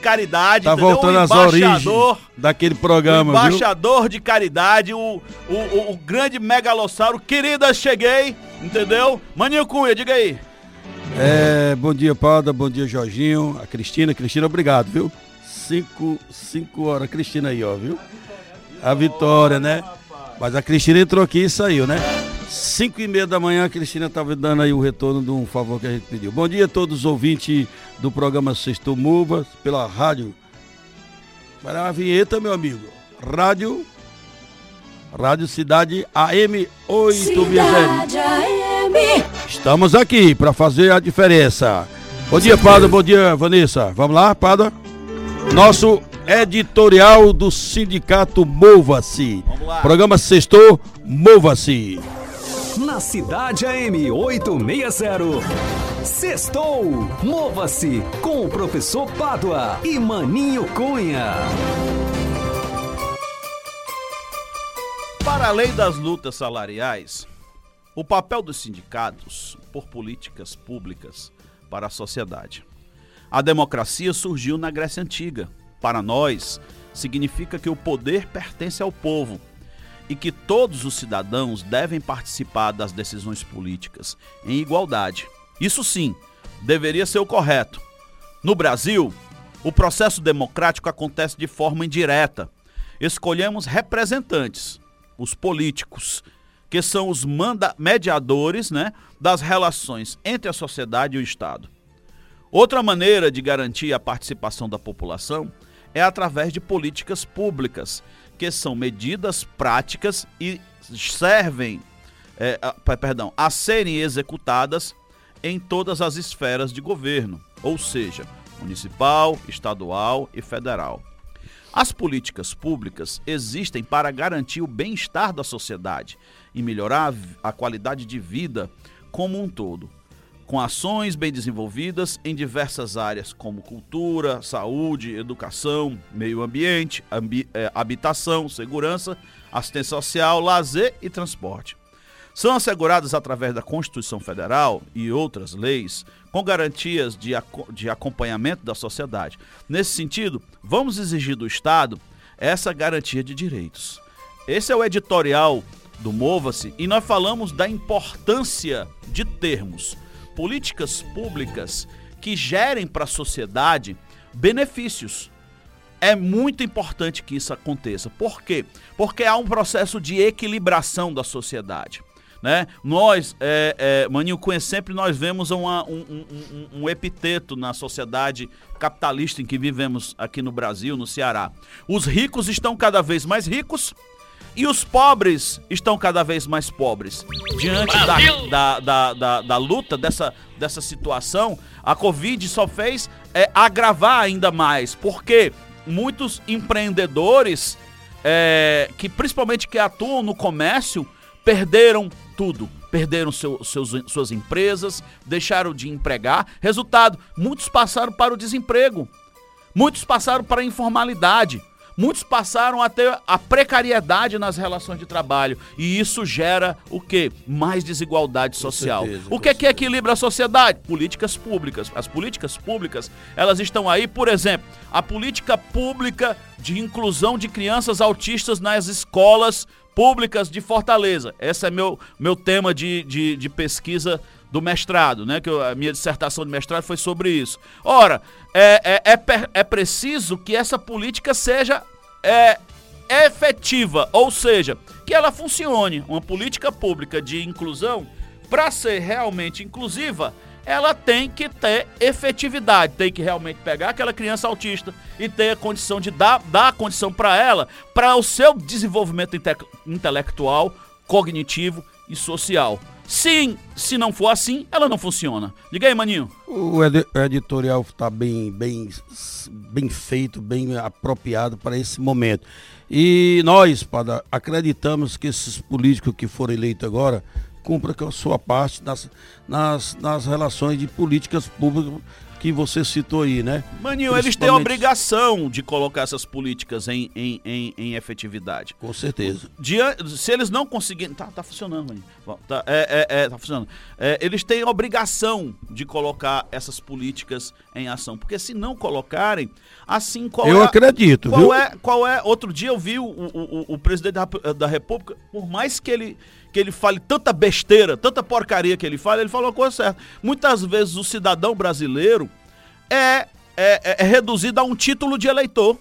caridade, Tá entendeu? voltando o às origens embaixador, daquele o programa, viu? embaixador de caridade, o, o, o, o grande megalossauro. Querida, cheguei, entendeu? Maninho Cunha, diga aí. É, bom dia, Pada, bom dia, Jorginho, a Cristina. Cristina, obrigado, viu? Cinco, cinco horas, Cristina aí, ó, viu? A vitória, né? Mas a Cristina entrou aqui e saiu, né? Cinco e meia da manhã, a Cristina estava dando aí o retorno de um favor que a gente pediu. Bom dia a todos os ouvintes do programa Sexto Muvas, pela rádio. Vai dar uma vinheta, meu amigo. Rádio. Rádio Cidade AM 860. Cidade AM. Estamos aqui para fazer a diferença. Bom dia, Pada. Bom dia, Vanessa. Vamos lá, Pada? Nosso editorial do Sindicato Mova-se. Programa Sextou, Mova-se. Cidade AM 860. Sextou! Mova-se com o professor Pádua e Maninho Cunha. Para além das lutas salariais, o papel dos sindicatos por políticas públicas para a sociedade. A democracia surgiu na Grécia Antiga. Para nós, significa que o poder pertence ao povo e que todos os cidadãos devem participar das decisões políticas em igualdade. Isso sim, deveria ser o correto. No Brasil, o processo democrático acontece de forma indireta. Escolhemos representantes, os políticos, que são os mediadores né, das relações entre a sociedade e o Estado. Outra maneira de garantir a participação da população é através de políticas públicas, que são medidas práticas e servem, é, a- pe- perdão, a serem executadas em todas as esferas de governo, ou seja, municipal, estadual e federal. As políticas públicas existem para garantir o bem-estar da sociedade e melhorar a qualidade de vida como um todo, com ações bem desenvolvidas em diversas áreas como cultura, saúde, educação, meio ambiente, ambi- eh, habitação, segurança, assistência social, lazer e transporte. São asseguradas através da Constituição Federal e outras leis com garantias de, de acompanhamento da sociedade. Nesse sentido, vamos exigir do Estado essa garantia de direitos. Esse é o editorial do Mova-se e nós falamos da importância de termos políticas públicas que gerem para a sociedade benefícios. É muito importante que isso aconteça. Por quê? Porque há um processo de equilibração da sociedade. Né? Nós, é, é, Maninho Cunha, sempre nós vemos uma- um, um- um- epiteto na sociedade capitalista em que vivemos aqui no Brasil, no Ceará. Os ricos estão cada vez mais ricos e os pobres estão cada vez mais pobres. Diante da, da, da, da, da luta dessa, dessa situação, a Covid só fez é, agravar ainda mais, porque muitos empreendedores, é, que principalmente que atuam no comércio, perderam tudo. Perderam seu- seus, suas empresas, deixaram de empregar. Resultado, muitos passaram para o desemprego. Muitos passaram para a informalidade. Muitos passaram a ter a precariedade nas relações de trabalho. E isso gera o quê? Mais desigualdade social. certeza, o que, que equilibra a sociedade? Políticas públicas. As políticas públicas, elas estão aí, por exemplo, a política pública de inclusão de crianças autistas nas escolas públicas de Fortaleza. Esse é meu, meu tema de, de, de pesquisa do mestrado, né? Que eu- a minha dissertação de mestrado foi sobre isso. Ora, é, é, é, é preciso que essa política seja é, efetiva, ou seja, que ela funcione. Uma política pública de inclusão, para ser realmente inclusiva, ela tem que ter efetividade, tem que realmente pegar aquela criança autista e ter a condição de dar, dar a condição para ela, para o seu desenvolvimento inte- intelectual, cognitivo e social. Sim, se não for assim, ela não funciona. Diga aí, maninho. O edi- editorial está bem, bem, bem feito, bem apropriado para esse momento. E nós, Pada, acreditamos que esses políticos que foram eleitos agora cumpram com a sua parte nas, nas, nas relações de políticas públicas que você citou aí, né? Maninho, eles têm a obrigação de colocar essas políticas em, em, em, em efetividade. Com certeza. Dia, se eles não conseguirem. Tá, tá funcionando, Maninho. Tá, é, é, é, tá funcionando. É, eles têm a obrigação de colocar essas políticas em ação. Porque se não colocarem, assim qual eu é. Eu acredito, qual viu? É, qual é. Outro dia eu vi o, o, o, o presidente da, da República, por mais que ele que ele fale tanta besteira, tanta porcaria que ele fala, ele falou a coisa certa. Muitas vezes o cidadão brasileiro é, é, é reduzido a um título de eleitor.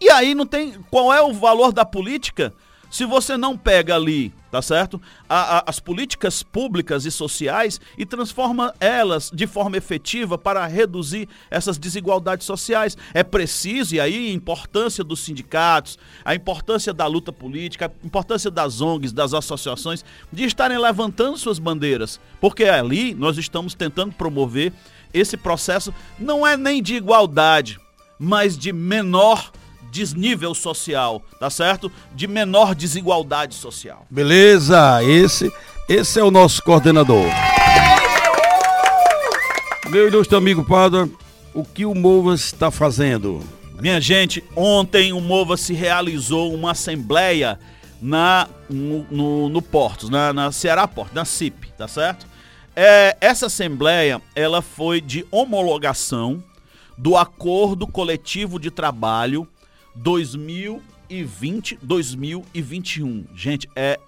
E aí não tem. Qual é o valor da política? Se você não pega ali, tá certo? A, a, as políticas públicas e sociais e transforma elas de forma efetiva para reduzir essas desigualdades sociais. É preciso, e aí a importância dos sindicatos, a importância da luta política, a importância das ONGs, das associações, de estarem levantando suas bandeiras. Porque ali nós estamos tentando promover esse processo, não é nem de igualdade, mas de menor desnível social, tá certo? De menor desigualdade social. Beleza, esse, esse é o nosso coordenador. Meu ilustre amigo Padre, o que o Mova está fazendo? Minha gente, ontem o Mova se realizou uma assembleia na, no, no, no Portos, na, na Ceará Porto, na CIP, tá certo? É, essa assembleia, ela foi de homologação do acordo coletivo de trabalho 2020-2021. Gente, é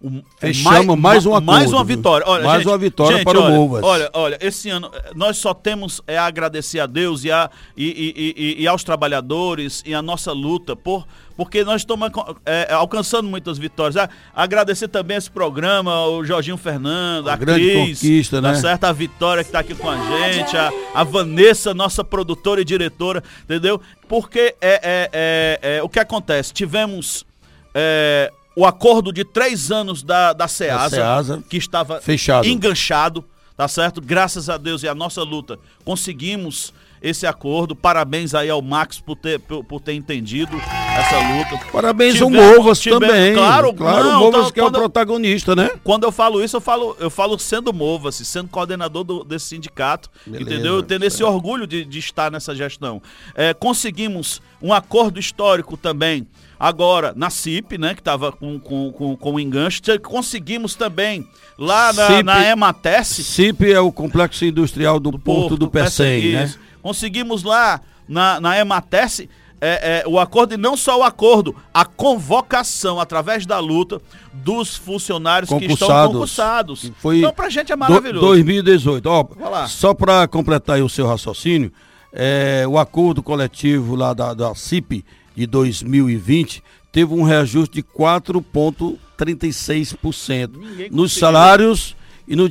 um, Fechamos mais, mais um acordo, Mais uma vitória. Olha, mais gente, uma vitória gente, para olha, o Movas. Olha, olha, esse ano eh, nós só temos é agradecer a Deus e, a, e, e, e, e aos trabalhadores e a nossa luta por porque nós estamos é, alcançando muitas vitórias. Ah, agradecer também esse programa, o Jorginho Fernando, a, a grande Cris, conquista, tá né? certo? A Vitória que está aqui com a gente, a, a, Vanessa, nossa produtora e diretora, entendeu? Porque é, é, é, é o que acontece? Tivemos é, o acordo de três anos da, da Ceasa, Ceasa que estava fechado. enganchado, tá certo? Graças a Deus e a nossa luta, conseguimos esse acordo. Parabéns aí ao Max por ter, por, por ter entendido essa luta. Parabéns tivemos, ao Movas tivemos, também. Claro, claro não, o Movas então, que é o protagonista, né? Quando eu falo isso, eu falo, eu falo sendo Movas, sendo coordenador do, desse sindicato, Beleza, entendeu? Tendo esse orgulho de, de, estar nessa gestão. É, conseguimos um acordo histórico também Agora, na CIP, né, que estava com, com, com, com enganche, conseguimos também lá na, CIP, na Ematesse. CIP é o Complexo Industrial do, do Porto, Porto do Pecém, né? Conseguimos lá na, na Ematesse é, é, o acordo, e não só o acordo, a convocação através da luta dos funcionários que estão concursados. Foi então, pra gente é maravilhoso. 2018. Ó, só para completar o seu raciocínio, é, o acordo coletivo lá da, da CIP de 2020 teve um reajuste de 4,36% nos salários e, no,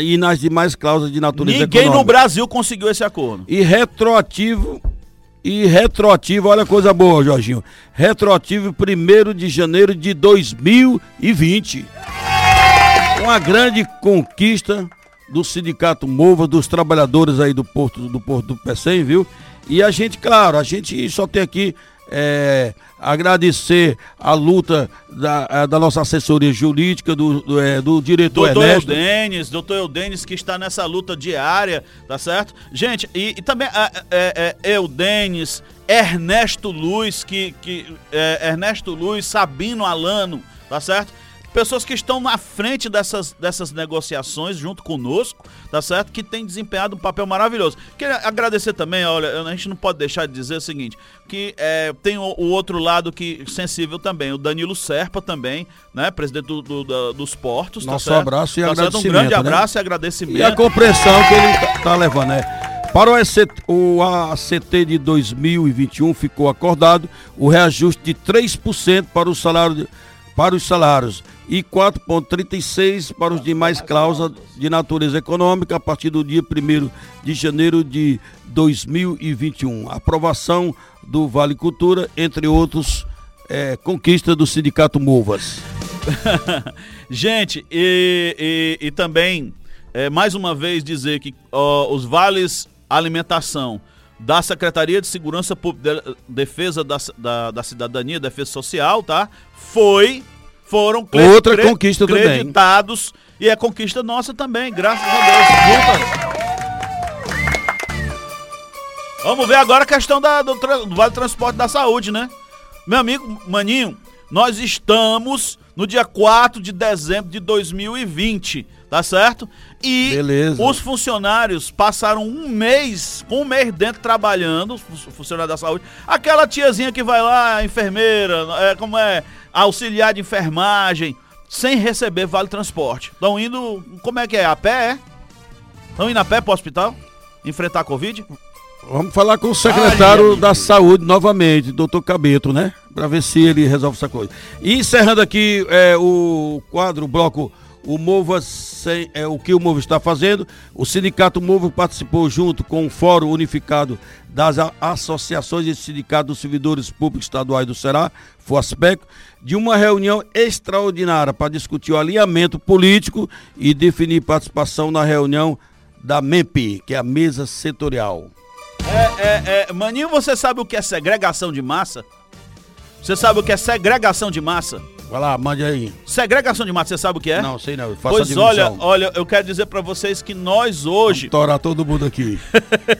e nas demais cláusulas de natureza Ninguém econômica. no Brasil conseguiu esse acordo. E retroativo e retroativo, olha coisa boa, Jorginho. Retroativo 1 de janeiro de 2020. Uma grande conquista do Sindicato Mova, dos trabalhadores aí do Porto do Porto do Pecém, viu? E a gente, claro, a gente só tem aqui é, agradecer a luta da, da nossa assessoria jurídica, do, do, é, do diretor doutor Ernesto. Eudenes, doutor Eudenes que está nessa luta diária, tá certo? Gente, e, e também a, é, é, Eudenes, Ernesto Luz, que, que é, Ernesto Luz, Sabino Alano, tá certo? Pessoas que estão na frente dessas, dessas negociações junto conosco, tá certo? Que tem desempenhado um papel maravilhoso. Queria agradecer também, olha, a gente não pode deixar de dizer o seguinte, que é, tem o, o, outro lado que sensível também, o Danilo Serpa também, né? Presidente do, do, do, dos portos, tá Nosso tá abraço e tá agradecimento. Um grande né? abraço e agradecimento. E a compreensão que ele tá, tá levando, né? Para o, ACT, o ACT de 2021 ficou acordado o reajuste de 3% para o salário para os salários e 4,36 para os demais cláusulas de natureza econômica a partir do dia 1 de janeiro de 2021. Aprovação do Vale Cultura, entre outros, é, conquista do Sindicato Movas. Gente, e, e, e também, é, mais uma vez, dizer que ó, os vales alimentação da Secretaria de Segurança Pública, Defesa da, da, da Cidadania, Defesa Social, tá? Foi foram outra conquista creditados também. e é conquista nossa também, graças a Deus. Vamos ver agora a questão da, do, do Vale Transporte da Saúde, né? Meu amigo Maninho, nós estamos no dia 4 de dezembro de 2020, tá certo? E Beleza. os funcionários passaram um mês, com um mês dentro trabalhando, os funcionários da saúde. Aquela tiazinha que vai lá, enfermeira, é, como é, auxiliar de enfermagem, sem receber vale transporte. Estão indo, como é que é? A pé, é? Estão indo a pé pro hospital? Enfrentar a Covid? Vamos falar com o secretário da Saúde novamente, doutor Cabeto, né? Para ver se ele resolve essa coisa. E encerrando aqui é, o quadro, o bloco, o sem, é, o que o Mova está fazendo. O Sindicato Mova participou junto com o Fórum Unificado das Associações e Sindicatos dos Servidores Públicos Estaduais do Ceará, FOASPEC, de uma reunião extraordinária para discutir o alinhamento político e definir participação na reunião da MEP, que é a mesa setorial. É, é, é, Maninho, você sabe o que é segregação de massa? Você sabe o que é segregação de massa? Vai lá, mande aí. Segregação de massa, você sabe o que é? Não, sei não. pois olha, olha, eu quero dizer para vocês que nós hoje. Torar todo mundo aqui.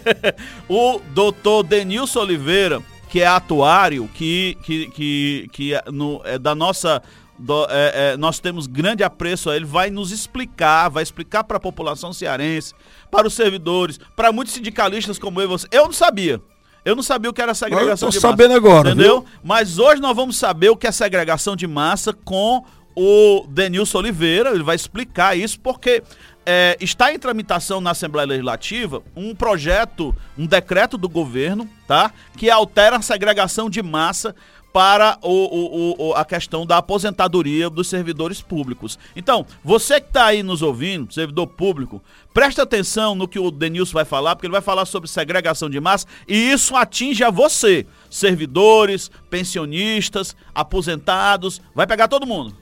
o doutor Denilson Oliveira, que é atuário, que, que, que, que é, no, é da nossa do, é, é, nós temos grande apreço a ele, vai nos explicar, vai explicar para a população cearense, para os servidores, para muitos sindicalistas como eu e você. Eu não sabia. Eu não sabia o que era segregação de massa. sabendo agora, entendeu? Viu? Mas hoje nós vamos saber o que é segregação de massa com o Denilson Oliveira. Ele vai explicar isso porque é, está em tramitação na Assembleia Legislativa um projeto, um decreto do governo, tá? Que altera a segregação de massa para o, o, o, a questão da aposentadoria dos servidores públicos. Então, você que está aí nos ouvindo, servidor público, preste atenção no que o Denilson vai falar, porque ele vai falar sobre segregação de massa e isso atinge a você, servidores, pensionistas, aposentados, vai pegar todo mundo.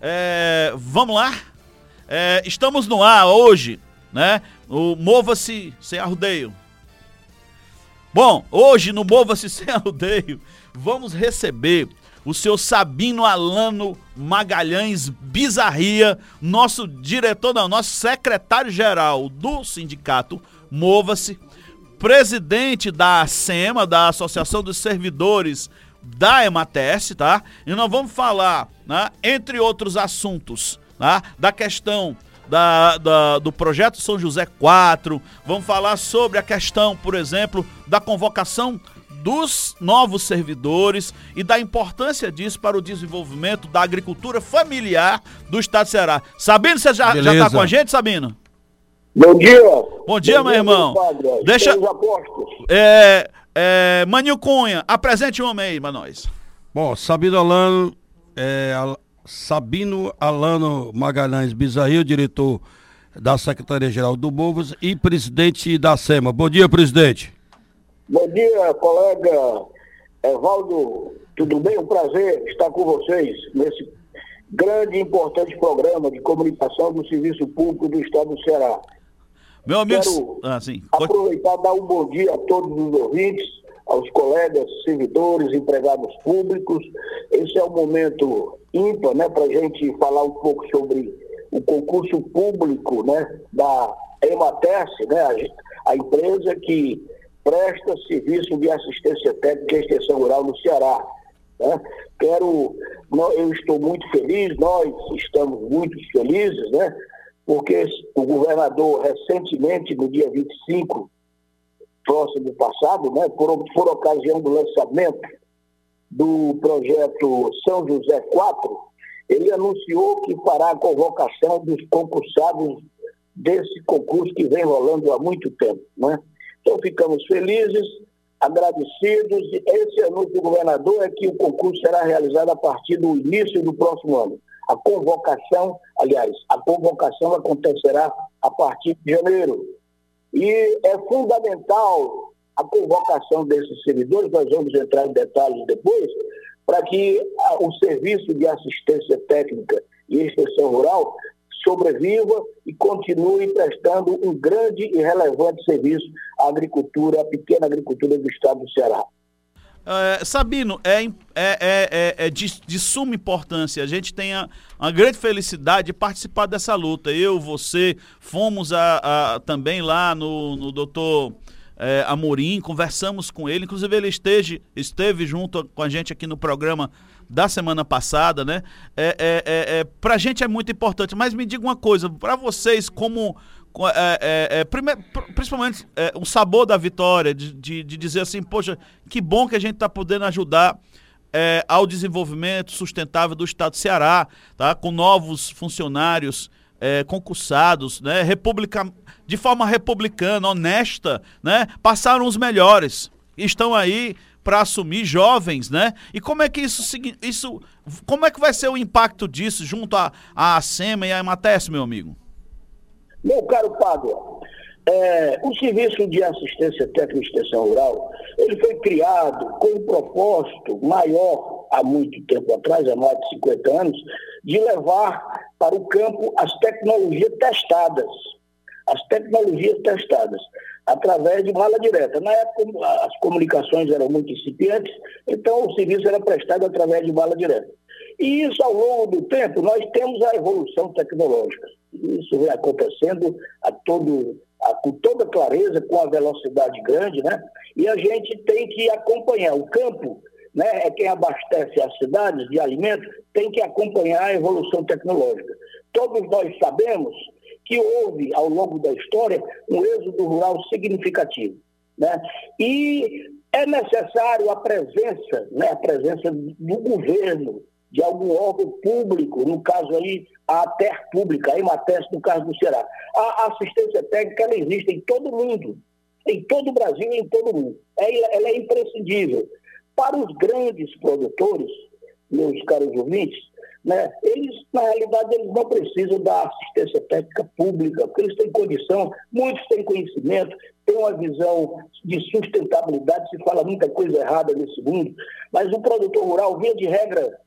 É, vamos lá? É, estamos no ar hoje, né? O Mova-se Sem Arrudeio. Bom, hoje no Mova-se Sem Arrudeio vamos receber o seu Sabino Alano Magalhães Bizarria, nosso diretor, não, nosso secretário-geral do sindicato Mova-se, presidente da SEMA, da Associação dos Servidores da EMATES, tá? E nós vamos falar, né, entre outros assuntos, tá? da questão da, da, do projeto São José 4, vamos falar sobre a questão, por exemplo, da convocação dos novos servidores e da importância disso para o desenvolvimento da agricultura familiar do estado de Ceará. Sabino, você já, já tá com a gente, Sabino? Bom dia. Bom dia, Bom meu dia, irmão. Padre. Deixa. É, é, Manil Cunha, apresente um homem aí para nós. Bom, Sabino Alano, é, Sabino Alano Magalhães Bizarril, diretor da Secretaria-Geral do Bovos e presidente da SEMA. Bom dia, presidente. Bom dia, colega Evaldo. Tudo bem? Um prazer estar com vocês nesse grande e importante programa de comunicação do Serviço Público do Estado do Ceará. Meu amigo, Quero ah, sim. aproveitar e dar um bom dia a todos os ouvintes, aos colegas, servidores, empregados públicos. Esse é um momento ímpar, né, para a gente falar um pouco sobre o concurso público, né, da Emates, né, a, a empresa que presta serviço de assistência técnica e extensão rural no Ceará. Né? Quero, eu estou muito feliz, nós estamos muito felizes, né? porque o governador recentemente, no dia 25, próximo passado, né, por, por ocasião do lançamento do projeto São José 4, ele anunciou que fará a convocação dos concursados desse concurso que vem rolando há muito tempo. Né? Então, ficamos felizes, agradecidos. Esse anúncio do governador é que o concurso será realizado a partir do início do próximo ano. A convocação, aliás, a convocação acontecerá a partir de janeiro. E é fundamental a convocação desses servidores, nós vamos entrar em detalhes depois, para que o serviço de assistência técnica e extensão rural sobreviva e continue prestando um grande e relevante serviço à agricultura, à pequena agricultura do estado do Ceará. É, Sabino, é, é, é, é de, de, suma importância. A gente tem a, a, grande felicidade de participar dessa luta. Eu, você, fomos a, a também lá no, no doutor é, Amorim, conversamos com ele, inclusive ele esteve, esteve junto com a gente aqui no programa da semana passada, né? É, é, é, é para a gente é muito importante, mas me diga uma coisa, para vocês, como. É, é, é, principalmente é, o sabor da vitória, de, de, de, dizer assim, poxa, que bom que a gente está podendo ajudar é, ao desenvolvimento sustentável do estado do Ceará, tá? com novos funcionários é, concursados, né? Republica, de forma republicana, honesta, né? passaram os melhores. Estão aí para assumir jovens, né? E como é que isso, isso como é que vai ser o impacto disso junto à SEMA e à EMATES, meu amigo? Meu caro Pádua, é, o Serviço de Assistência Técnica e Extensão Rural, ele foi criado com um propósito maior há muito tempo atrás, há mais de 50 anos, de levar para o campo as tecnologias testadas. As tecnologias testadas através de mala direta. Na época, as comunicações eram muito incipientes, então o serviço era prestado através de mala direta. E isso, ao longo do tempo, nós temos a evolução tecnológica. Isso vem acontecendo a todo, a, com toda clareza, com a velocidade grande, né? E a gente tem que acompanhar. O campo né, é quem abastece as cidades de alimentos, tem que acompanhar a evolução tecnológica. Todos nós sabemos que houve, ao longo da história, um êxodo rural significativo. Né? E é necessário a presença, né, a presença do governo, de algum órgão público, no caso aí, a TER pública, a Emates, no caso do Ceará. A assistência técnica ela existe em todo mundo, em todo o Brasil e em todo o mundo. É, ela é imprescindível. Para os grandes produtores, meus caros ouvintes, né? Eles, na realidade, eles não precisam da assistência técnica pública, porque eles têm condição, muitos têm conhecimento, têm uma visão de sustentabilidade, se fala muita coisa errada nesse mundo, mas o produtor rural, via de regra,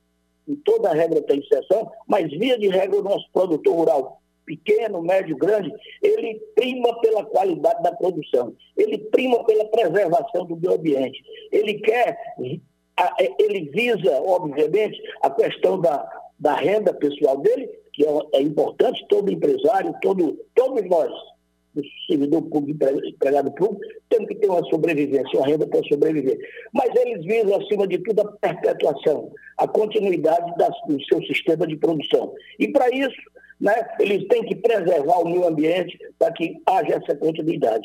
toda regra tem exceção, mas via de regra o nosso produtor rural pequeno, médio, grande, ele prima pela qualidade da produção, ele prima pela preservação do meio ambiente, ele quer, ele visa, obviamente, a questão da, da renda pessoal dele, que é, é importante, todo empresário, todo, todos nós, o servidor público, empregado público, temos que ter uma sobrevivência, uma renda para sobreviver. Mas eles visam, acima de tudo, a perpetuação, a continuidade das, do seu sistema de produção. E para isso, né, eles têm que preservar o meio ambiente para que haja essa continuidade.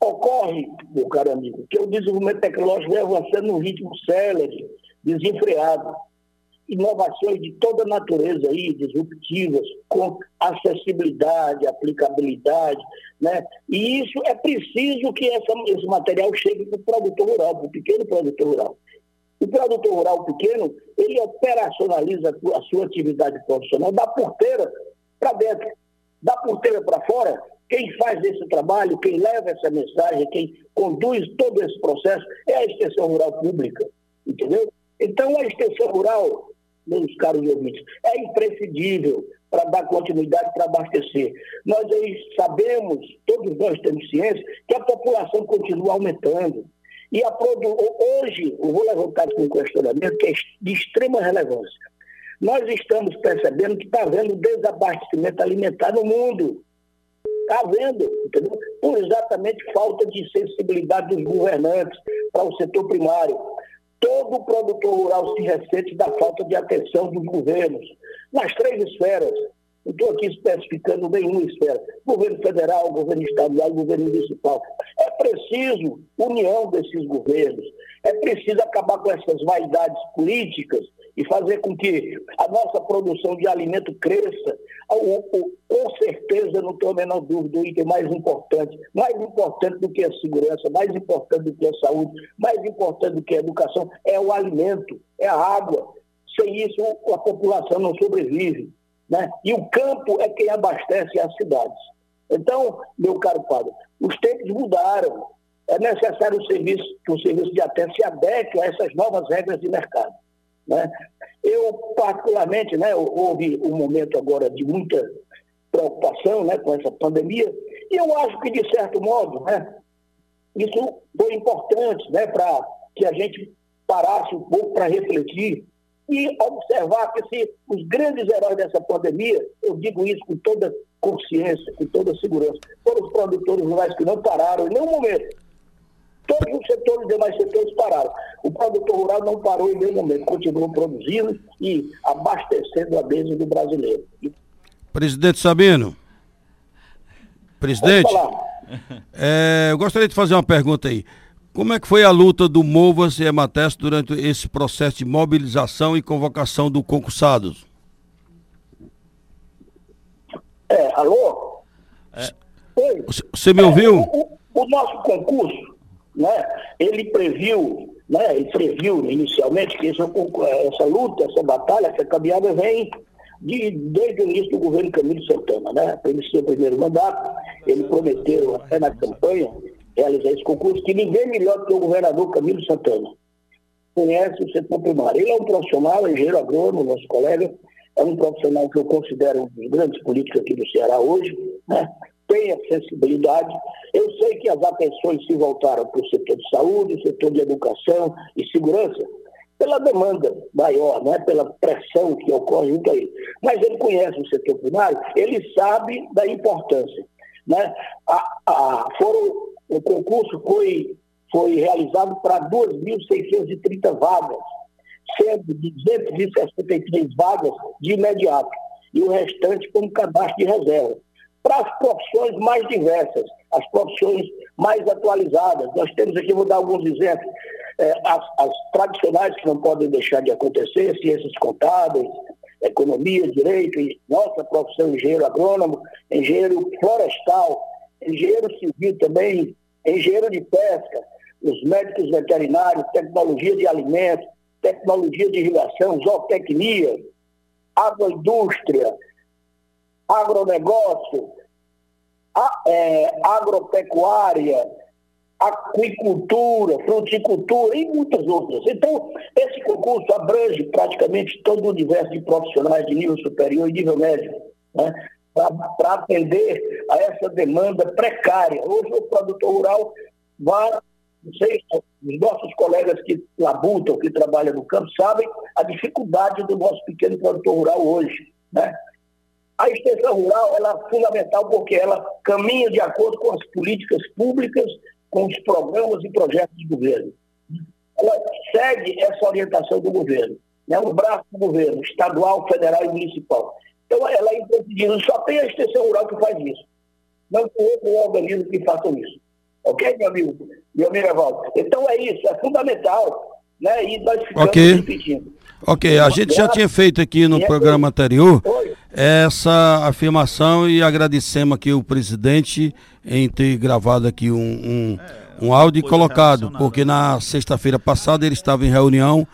Ocorre, meu caro amigo, que o desenvolvimento tecnológico vai avançando num ritmo célere, desenfreado inovações de toda natureza aí, disruptivas, com acessibilidade, aplicabilidade, né? E isso é preciso que essa, esse material chegue para o produtor rural, para o pequeno produtor rural. O produtor rural pequeno, ele operacionaliza a sua atividade profissional da porteira para dentro, da porteira para fora. Quem faz esse trabalho, quem leva essa mensagem, quem conduz todo esse processo é a extensão rural pública, entendeu? Então, a extensão rural, meus caros ouvintes, é imprescindível para dar continuidade, para abastecer. Nós aí sabemos, todos nós temos ciência, que a população continua aumentando. E a produ... hoje, eu vou levantar um questionamento que é de extrema relevância. Nós estamos percebendo que está havendo desabastecimento alimentar no mundo. Está havendo, entendeu? Por exatamente falta de sensibilidade dos governantes para o setor primário. Todo produtor rural se ressente da falta de atenção dos governos, nas três esferas. Não estou aqui especificando nenhuma esfera. Governo federal, governo estadual, governo municipal. É preciso união desses governos. É preciso acabar com essas vaidades políticas e fazer com que a nossa produção de alimento cresça. Com certeza, não tenho a menor dúvida, o item mais importante, mais importante do que a segurança, mais importante do que a saúde, mais importante do que a educação, é o alimento, é a água. Sem isso, a população não sobrevive. Né? E o campo é quem abastece as cidades. Então, meu caro padre, os tempos mudaram. É necessário o serviço, que o serviço de atendimento se adeque a essas novas regras de mercado. Né? Eu, particularmente, né, houve um momento agora de muita preocupação né, com essa pandemia, e eu acho que, de certo modo, né, isso foi importante né, para que a gente parasse um pouco para refletir e observar que se os grandes heróis dessa pandemia, eu digo isso com toda consciência, com toda segurança, foram os produtores rurais que não pararam em nenhum momento Todos os setores, demais setores pararam. O produtor rural não parou em nenhum momento, continuou produzindo e abastecendo a mesa do brasileiro. Presidente Sabino. Presidente, é, eu gostaria de fazer uma pergunta aí. Como é que foi a luta do Movas e Emates durante esse processo de mobilização e convocação do concursados? É, alô? É. Oi. Você me ouviu? É, o, o, nosso concurso, né, ele previu, né, ele previu inicialmente que esse, essa luta, essa batalha, essa caminhada vem de, desde o início do governo Camilo Santana, né? Ele seu primeiro mandato, ele prometeu até na campanha realizar esse concurso, que ninguém melhor que o governador Camilo Santana conhece o setor primário. Ele é um profissional, engenheiro agrônomo, nosso colega, é um profissional que eu considero um dos grandes políticos aqui do Ceará hoje, né? Tem a sensibilidade. Eu sei que as atenções se voltaram para o setor de saúde, setor de educação e segurança, pela demanda maior, né? pela pressão que ocorre junto a ele. Mas ele conhece o setor primário, ele sabe da importância. Né? A, a, foram, o concurso foi, foi realizado para 2.630 vagas, sendo 263 vagas de imediato, e o restante como cadastro de reserva. Para as profissões mais diversas, as profissões mais atualizadas. Nós temos aqui, vou dar alguns exemplos, é, as, as, tradicionais que não podem deixar de acontecer, ciências contábeis, economia, direito, e nossa profissão engenheiro agrônomo, engenheiro florestal, engenheiro civil também, engenheiro de pesca, os médicos veterinários, tecnologia de alimentos, tecnologia de irrigação, zootecnia, agroindústria, agronegócio, a, é, agropecuária, aquicultura, fruticultura e muitas outras. Então, esse concurso abrange praticamente todo o universo de profissionais de nível superior e nível médio, né? para atender a essa demanda precária. Hoje o produtor rural vai, sei, os nossos colegas que labutam, que trabalham no campo, sabem a dificuldade do nosso pequeno produtor rural hoje. Né? A extensão rural ela é fundamental porque ela caminha de acordo com as políticas públicas com os programas e projetos de governo. Ela segue essa orientação do governo, né? um braço do governo, estadual, federal e municipal. Então, ela é imprescindível. Só tem a extensão rural que faz isso. Não tem outro organismo que faça isso. Ok, meu amigo? Meu amigo Evaldo? Então, é isso. É fundamental. Né? E nós ficamos okay. repetindo. Ok, a gente já tinha feito aqui no programa anterior essa afirmação e agradecemos aqui o presidente em ter gravado aqui um, um, um áudio e colocado, porque na sexta-feira passada ele estava em reunião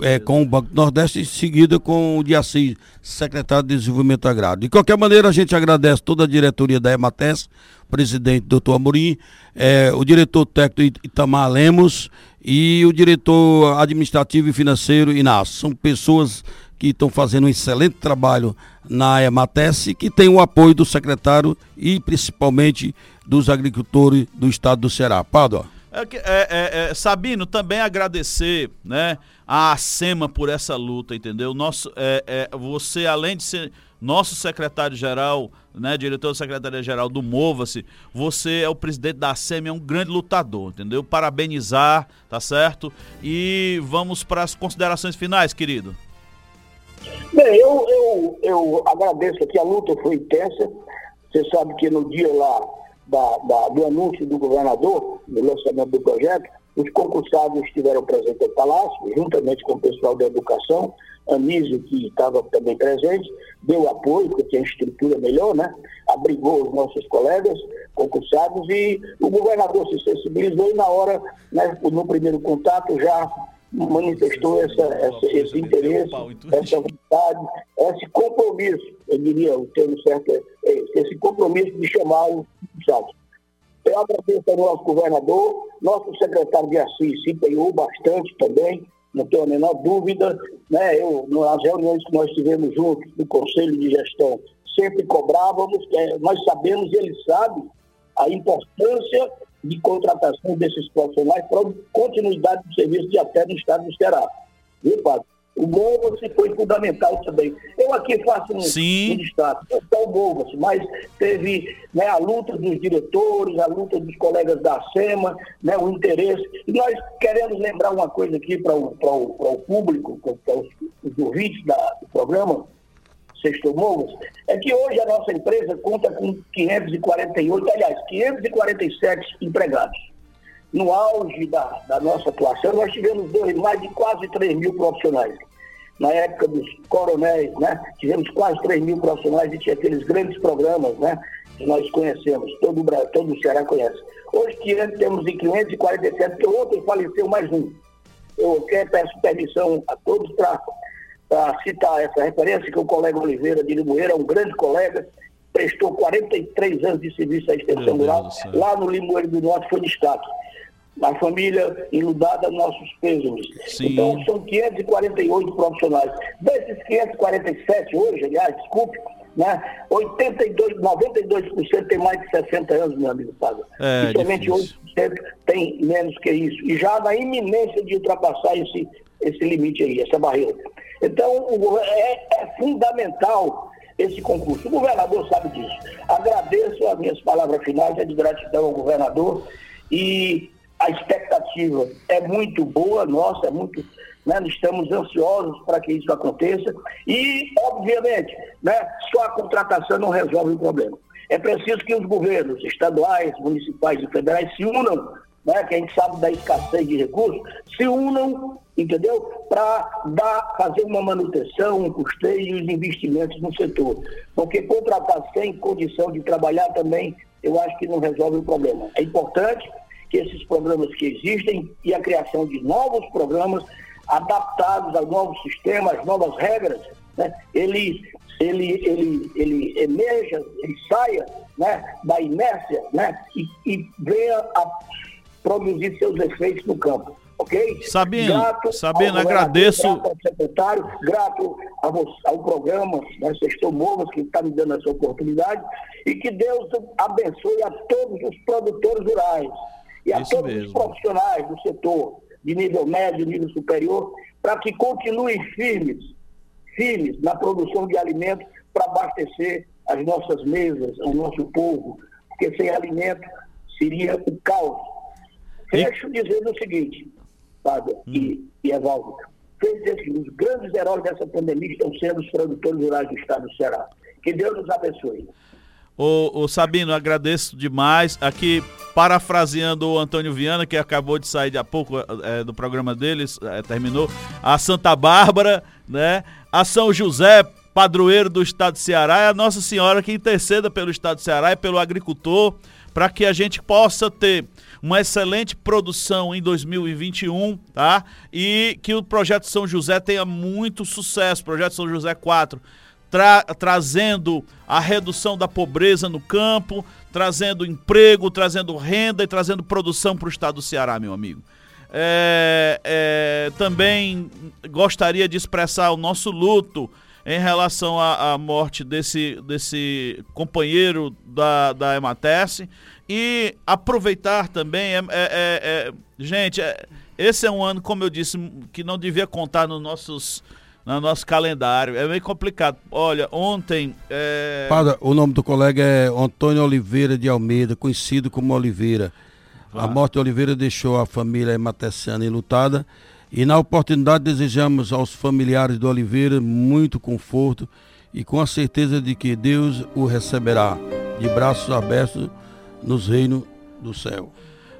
é, com o Banco Nordeste em seguida com o Diaci, secretário de Desenvolvimento Agrário. De qualquer maneira, a gente agradece toda a diretoria da EMATES, presidente doutor Amorim, é, o diretor técnico Itamar Lemos e o diretor administrativo e financeiro Inácio. São pessoas que estão fazendo um excelente trabalho na EMATES, que tem o apoio do secretário e principalmente dos agricultores do estado do Ceará. Pádua. É, é, é, é, Sabino, também agradecer né, a SEMA por essa luta, entendeu? Nosso, é, é, você, além de ser nosso secretário-geral, né, diretor da Secretaria-Geral do Mova-se, você é o presidente da SEMA, é um grande lutador, entendeu? Parabenizar, tá certo? E vamos para as considerações finais, querido. Bem, eu, eu, eu agradeço aqui, a luta foi intensa. Você sabe que no dia lá da, da, do anúncio do governador, do lançamento do projeto, os concursados estiveram presentes no Palácio, juntamente com o pessoal da educação, Anísio, que estava também presente, deu apoio, porque tinha estrutura melhor, né? abrigou os nossos colegas concursados e o governador se sensibilizou e na hora, né, no primeiro contato, já manifestou essa, essa, esse interesse, essa vontade, esse compromisso, eu diria, o termo certo é esse, esse compromisso de chamar os deputados. Eu agradeço ao nosso governador, nosso secretário de Assis se empenhou bastante também, não tenho a menor dúvida. Né? Eu, nas reuniões que nós tivemos juntos no Conselho de Gestão, sempre cobrávamos, é, nós sabemos ele sabe a importância de contratação desses profissionais para continuidade do serviço de até no estado do Ceará. Viu, Padre? O Mova-se foi fundamental também. Eu aqui faço um, um destaque, não só o Mova-se, mas teve né, a luta dos diretores, a luta dos colegas da SEMA, né, o interesse. E nós queremos lembrar uma coisa aqui para o, o, o público, para os, os ouvintes da, do programa, Sexto é que hoje a nossa empresa conta com 548, aliás, 547 empregados. No auge da, da nossa atuação, nós tivemos dois, mais de quase 3 mil profissionais. Na época dos coronéis, né? Tivemos quase 3 mil profissionais e tinha aqueles grandes programas, né? Que nós conhecemos, todo o, Brasil, todo o Ceará conhece. Hoje temos em 547, que ontem faleceu mais um. Eu quero, peço permissão a todos para para citar essa referência, que o colega Oliveira de Limoeiro é um grande colega, prestou 43 anos de serviço à extensão rural, lá no Limoeiro do Norte foi destaque. A família enludada, nossos pêsames. Então, são 548 profissionais. Desses 547 hoje, aliás, desculpe, né? 82, 92% tem mais de 60 anos, meu amigo Fábio. É, e somente 8% tem menos que isso. E já na iminência de ultrapassar esse, esse limite aí, essa barreira. Então, é, é fundamental esse concurso. O governador sabe disso. Agradeço as minhas palavras finais, é de gratidão ao governador e a expectativa é muito boa, nossa, é muito. Né, estamos ansiosos para que isso aconteça e, obviamente, né, só a contratação não resolve o problema. É preciso que os governos estaduais, municipais e federais se unam né, que a gente sabe da escassez de recursos, se unam, entendeu? Para fazer uma manutenção, um custeio e os investimentos no setor. Porque contratar sem condição de trabalhar também, eu acho que não resolve o problema. É importante que esses programas que existem e a criação de novos programas adaptados ao novo sistema, às novas regras, né, ele, ele, ele, ele emerja, ele saia né, da inércia né, e, e venha a produzir seus efeitos no campo. Ok? Sabino, grato Sabino agradeço. Grato ao secretário, grato ao, ao programa, né, Sextou Movas, que está me dando essa oportunidade, e que Deus abençoe a todos os produtores rurais e a Isso todos mesmo. os profissionais do setor, de nível médio, nível superior, para que continuem firmes, firmes na produção de alimentos para abastecer as nossas mesas, o nosso povo, porque sem alimento seria o caos Fecho dizendo o seguinte, Fábio hum. e, e Evaldo. Dizer que os grandes heróis dessa pandemia estão sendo os produtores rurais do estado do Ceará. Que Deus nos abençoe. Ô, ô, Sabino, agradeço demais. Aqui, parafraseando o Antônio Viana, que acabou de sair de há pouco é, do programa deles, é, terminou. A Santa Bárbara, né? A São José, padroeiro do estado do Ceará, é a Nossa Senhora que interceda pelo estado do Ceará e pelo agricultor, para que a gente possa ter uma excelente produção em 2021, tá? E que o projeto São José tenha muito sucesso, projeto São José 4, tra trazendo a redução da pobreza no campo, trazendo emprego, trazendo renda e trazendo produção para o estado do Ceará, meu amigo. É, é, também gostaria de expressar o nosso luto em relação à, à morte desse, desse companheiro da, da Ematesse e aproveitar também, é, é, é, é gente, é, esse é um ano, como eu disse, que não devia contar nos nossos no nosso calendário. É meio complicado. Olha, ontem. É... Padre, o nome do colega é Antônio Oliveira de Almeida, conhecido como Oliveira. A morte de Oliveira deixou a família emateciana enlutada e, na oportunidade, desejamos aos familiares do Oliveira muito conforto e com a certeza de que Deus o receberá de braços abertos nos reinos do céu.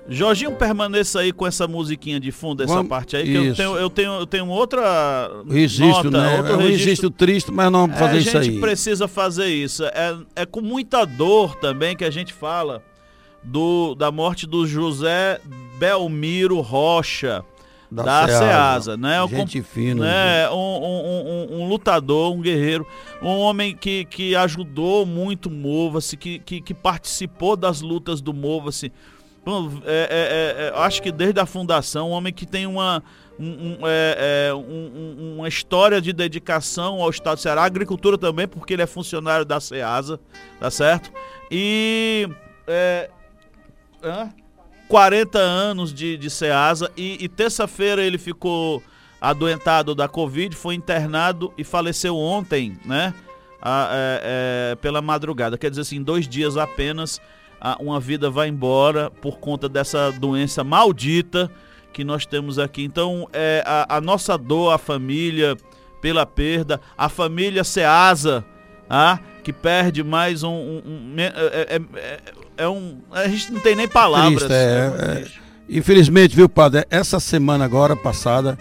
Jorginho, permaneça aí com essa musiquinha de fundo, essa Vamos, parte aí, que eu tenho, eu tenho, eu tenho outra registro, nota, né? Outro é um registro, registro triste, mas não vamos fazer é, isso aí. A gente precisa fazer isso. É, é com muita dor também que a gente fala do, da morte do José Belmiro Rocha, da, da Ceasa, Ceasa, né? Gente fina. Né? Um, um, um, um, lutador, um guerreiro, um homem que, que ajudou muito o Mova-se, que, que, que, participou das lutas do Mova-se. É, é, é, acho que desde a fundação, um homem que tem uma, um, é, é, um, uma história de dedicação ao Estado do Ceará, a agricultura também, porque ele é funcionário da Ceasa, tá certo? E. É, 40 anos de, de Ceasa e, e terça-feira ele ficou adoentado da Covid, foi internado e faleceu ontem, né? A, é, é, pela madrugada. Quer dizer assim, dois dias apenas, a, uma vida vai embora por conta dessa doença maldita que nós temos aqui. Então, é, a, a nossa dor, a família, pela perda, a família Ceasa, ah, que perde mais um. um, um é, é, é, é, um. A gente não tem nem palavras. Triste, é, é, infelizmente, viu, padre? Essa semana agora passada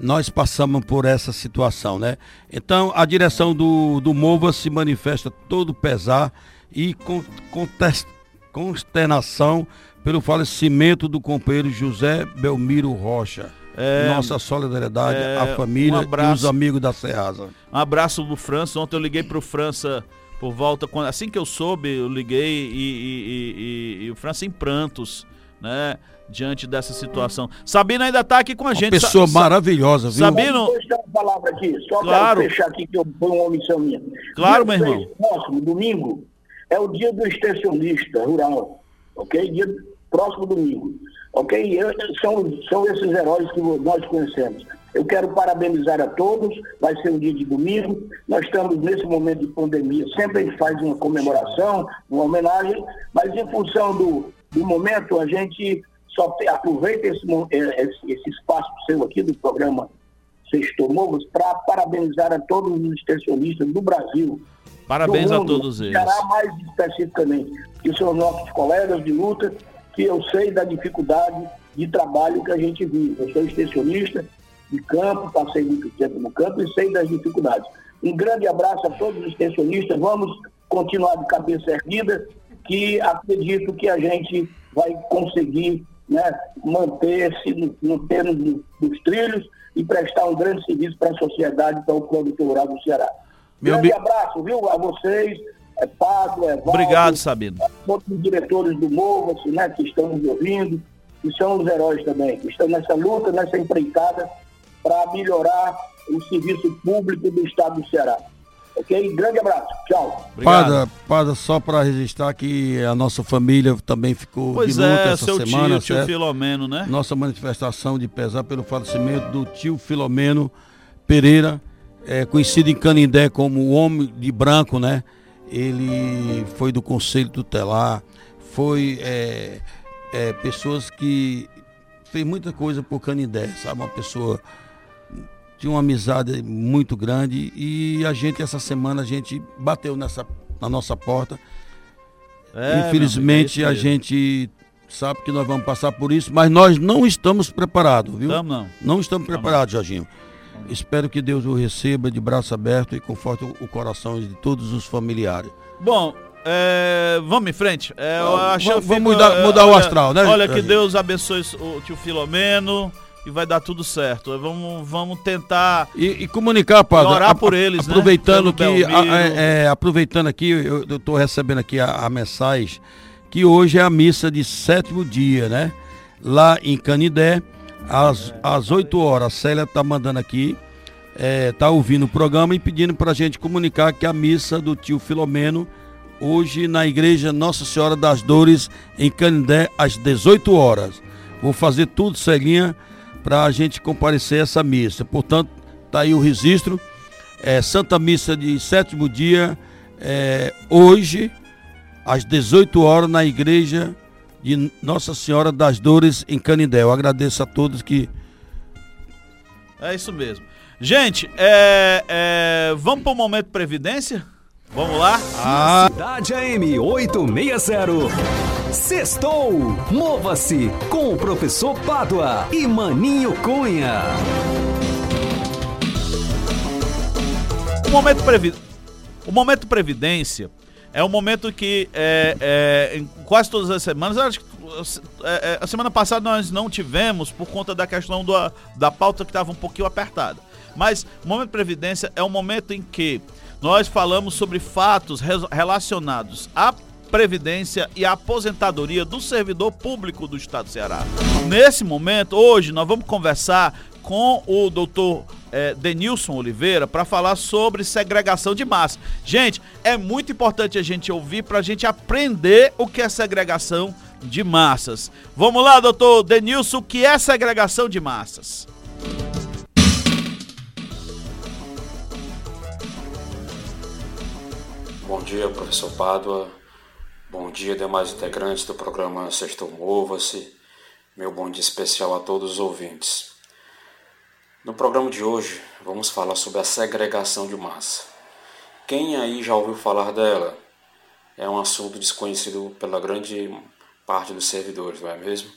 nós passamos por essa situação, né? Então a direção do, do MOVA se manifesta todo pesar e com, contest, consternação pelo falecimento do companheiro José Belmiro Rocha. É, Nossa solidariedade é, à família um e os amigos da Ceasa. Um abraço do França. Ontem eu liguei para o França por volta, assim que eu soube, eu liguei e, e, e, e o França em prantos, né? diante dessa situação. Sabino ainda está aqui com a gente. Uma pessoa Sa maravilhosa, viu? Sabino. Deixa uma palavra aqui, só claro. fechar aqui que eu, foi uma omissão minha. Claro, dia meu irmão. Próximo domingo é o dia do extensionista rural, ok? Dia próximo domingo, ok? São, são esses heróis que nós conhecemos. Eu quero parabenizar a todos, vai ser um dia de domingo. Nós estamos nesse momento de pandemia, sempre a gente faz uma comemoração, uma homenagem, mas em função do, do momento, a gente só aproveita esse, é, esse, esse espaço seu aqui do programa Sexto Movos para parabenizar a todos os extensionistas do Brasil. Parabéns do mundo, a todos eles. Será mais especificamente, que são nossos colegas de luta, que eu sei da dificuldade de trabalho que a gente vive. Eu sou extensionista de campo, passei muito tempo no campo e sei das dificuldades. Um grande abraço a todos os extensionistas. Vamos continuar de cabeça erguida, que acredito que a gente vai conseguir né, manter-se no termo dos trilhos e prestar um grande serviço para a sociedade, para o produtor rural do Ceará. Meu grande abraço, viu, a vocês, é Pablo, é Valdo, Obrigado, Sabino. Todos os diretores do Movo, né, que estão nos ouvindo, e são os heróis também, que estão nessa luta, nessa empreitada para melhorar o serviço público do Estado do Ceará. Ok? Grande abraço. Tchau. Pada, Pada, só para registrar que a nossa família também ficou pois de luta é, essa seu semana. Tio, tio Filomeno, né? Nossa manifestação de pesar pelo falecimento do tio Filomeno Pereira, é, conhecido em Canindé como o Homem de Branco, né? Ele foi do Conselho Tutelar, foi é, é, pessoas que fez muita coisa por Canindé, sabe? Uma pessoa tinha uma amizade muito grande e a gente essa semana a gente bateu nessa na nossa porta. É, Infelizmente é a gente sabe que nós vamos passar por isso, mas nós não estamos preparados, viu? Estamos não. Não estamos preparados, Jorginho. Espero que Deus o receba de braço aberto e conforte o coração de todos os familiares. Bom, é, vamos em frente. É, vamos, mudar, mudar o astral, né? Olha, que Deus abençoe o tio Filomeno e vai dar tudo certo. Vamos, vamos tentar e, e comunicar, padre, orar por eles, né? aproveitando né? que a, é, é, aproveitando aqui, eu estou recebendo aqui a, a, mensagem que hoje é a missa de sétimo dia, né? Lá em Canidé, às, às 8 horas. A Célia está mandando aqui, é, tá ouvindo o programa e pedindo para a gente comunicar que a missa do tio Filomeno hoje na igreja Nossa Senhora das Dores em Canidé às 18 horas. Vou fazer tudo, Celinha para a gente comparecer a essa missa. Portanto, está aí o registro. É, Santa Missa de sétimo dia, é, hoje, às 18 horas, na igreja de Nossa Senhora das Dores, em Canindé. Eu agradeço a todos que. É isso mesmo. Gente, é, é, vamos para o momento Previdência? Vamos lá? Ah. Cidade AM 860. Sextou! Mova-se com o professor Pádua e Maninho Cunha. O momento, previ... o momento Previdência é um momento que é, é, quase todas as semanas, acho que é, é, a semana passada nós não tivemos por conta da questão do, da pauta que estava um pouquinho apertada. Mas o momento Previdência é um momento em que nós falamos sobre fatos relacionados a Previdência e a Aposentadoria do Servidor Público do Estado do Ceará. Nesse momento, hoje, nós vamos conversar com o doutor é, Denilson Oliveira para falar sobre segregação de massa. Gente, é muito importante a gente ouvir para a gente aprender o que é segregação de massas. Vamos lá, doutor Denilson, o que é segregação de massas? Bom dia, professor Pádua. Bom dia, demais integrantes do programa Sexto Mova-se. Meu bom dia especial a todos os ouvintes. No programa de hoje, vamos falar sobre a segregação de massa. Quem aí já ouviu falar dela? É um assunto desconhecido pela grande parte dos servidores, não é mesmo?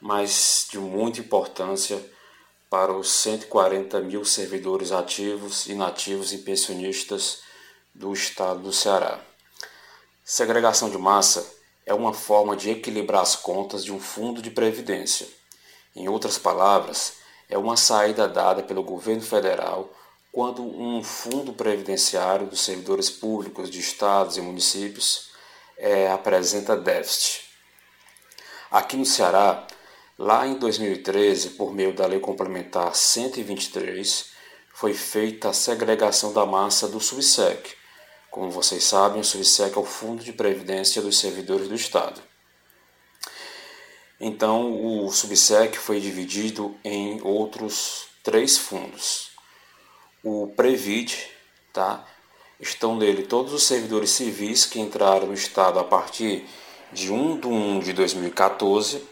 Mas de muita importância para os 140 mil servidores ativos, inativos e pensionistas do estado do Ceará. Segregação de massa é uma forma de equilibrar as contas de um fundo de previdência. Em outras palavras, é uma saída dada pelo governo federal quando um fundo previdenciário dos servidores públicos de estados e municípios é, apresenta déficit. Aqui no Ceará, lá em 2013, por meio da Lei Complementar 123, foi feita a segregação da massa do SUBSEC, como vocês sabem, o SUBSEC é o Fundo de Previdência dos Servidores do Estado. Então, o SUBSEC foi dividido em outros três fundos. O Previd, tá? estão nele todos os servidores civis que entraram no Estado a partir de 1 de 1 de 2014.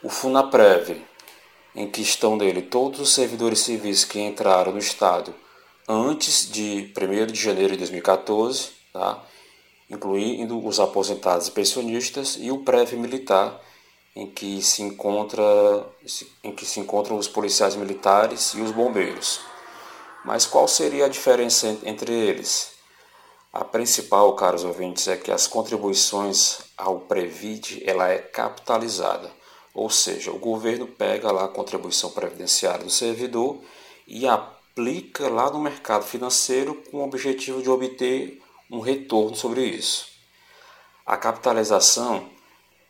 O FUNAPREV, em que estão nele todos os servidores civis que entraram no Estado antes de 1 de janeiro de 2014, tá? incluindo os aposentados e pensionistas, e o prévio militar, em que se encontra em que se encontram os policiais militares e os bombeiros. Mas qual seria a diferença entre eles? A principal, caros ouvintes, é que as contribuições ao Previd ela é capitalizada, ou seja, o governo pega lá a contribuição previdenciária do servidor e aplica lá no mercado financeiro com o objetivo de obter um retorno sobre isso. A capitalização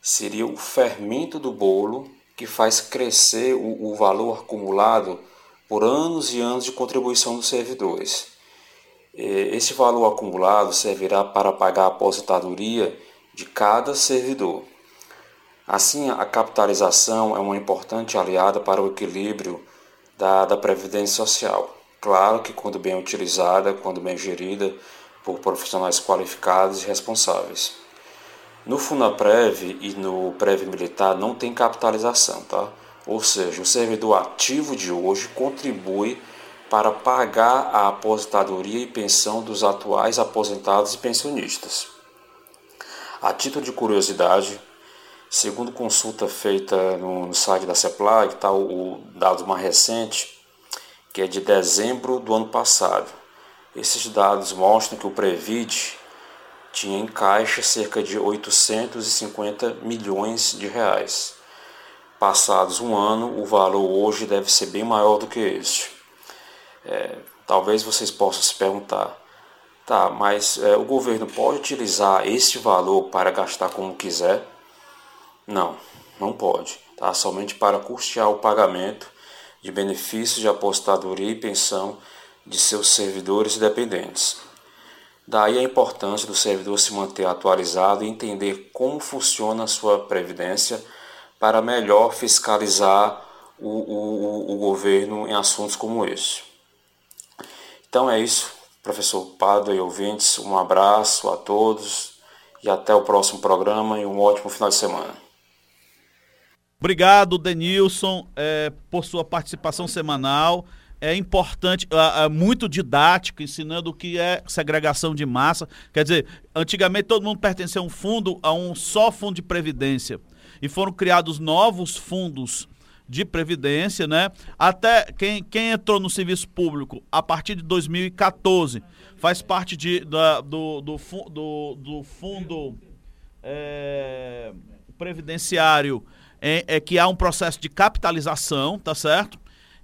seria o fermento do bolo que faz crescer o, o valor acumulado por anos e anos de contribuição dos servidores. Esse valor acumulado servirá para pagar a aposentadoria de cada servidor. Assim, a capitalização é uma importante aliada para o equilíbrio da, da Previdência Social. Claro que quando bem utilizada, quando bem gerida por profissionais qualificados e responsáveis. No Funaprev e no Prev Militar não tem capitalização, tá? Ou seja, o servidor ativo de hoje contribui para pagar a aposentadoria e pensão dos atuais aposentados e pensionistas. A título de curiosidade, segundo consulta feita no, no site da CEPLAG, tá, o, o dado mais recente, que é de dezembro do ano passado. Esses dados mostram que o Previd tinha em caixa cerca de 850 milhões de reais. Passados um ano, o valor hoje deve ser bem maior do que este. É, talvez vocês possam se perguntar, tá, mas é, o governo pode utilizar este valor para gastar como quiser? Não, não pode, tá? Somente para custear o pagamento de benefícios de apostadoria e pensão de seus servidores e dependentes. Daí a importância do servidor se manter atualizado e entender como funciona a sua previdência para melhor fiscalizar o, o, o governo em assuntos como esse. Então é isso, professor Pado e ouvintes, um abraço a todos e até o próximo programa e um ótimo final de semana. Obrigado, Denilson, é, por sua participação semanal. É importante, é, é muito didático, ensinando o que é segregação de massa. Quer dizer, antigamente todo mundo pertencia a um fundo, a um só fundo de previdência. E foram criados novos fundos de previdência, né? Até quem, quem entrou no serviço público a partir de 2014 faz parte de, da, do, do, do, do fundo é, previdenciário é, é que há um processo de capitalização, tá certo?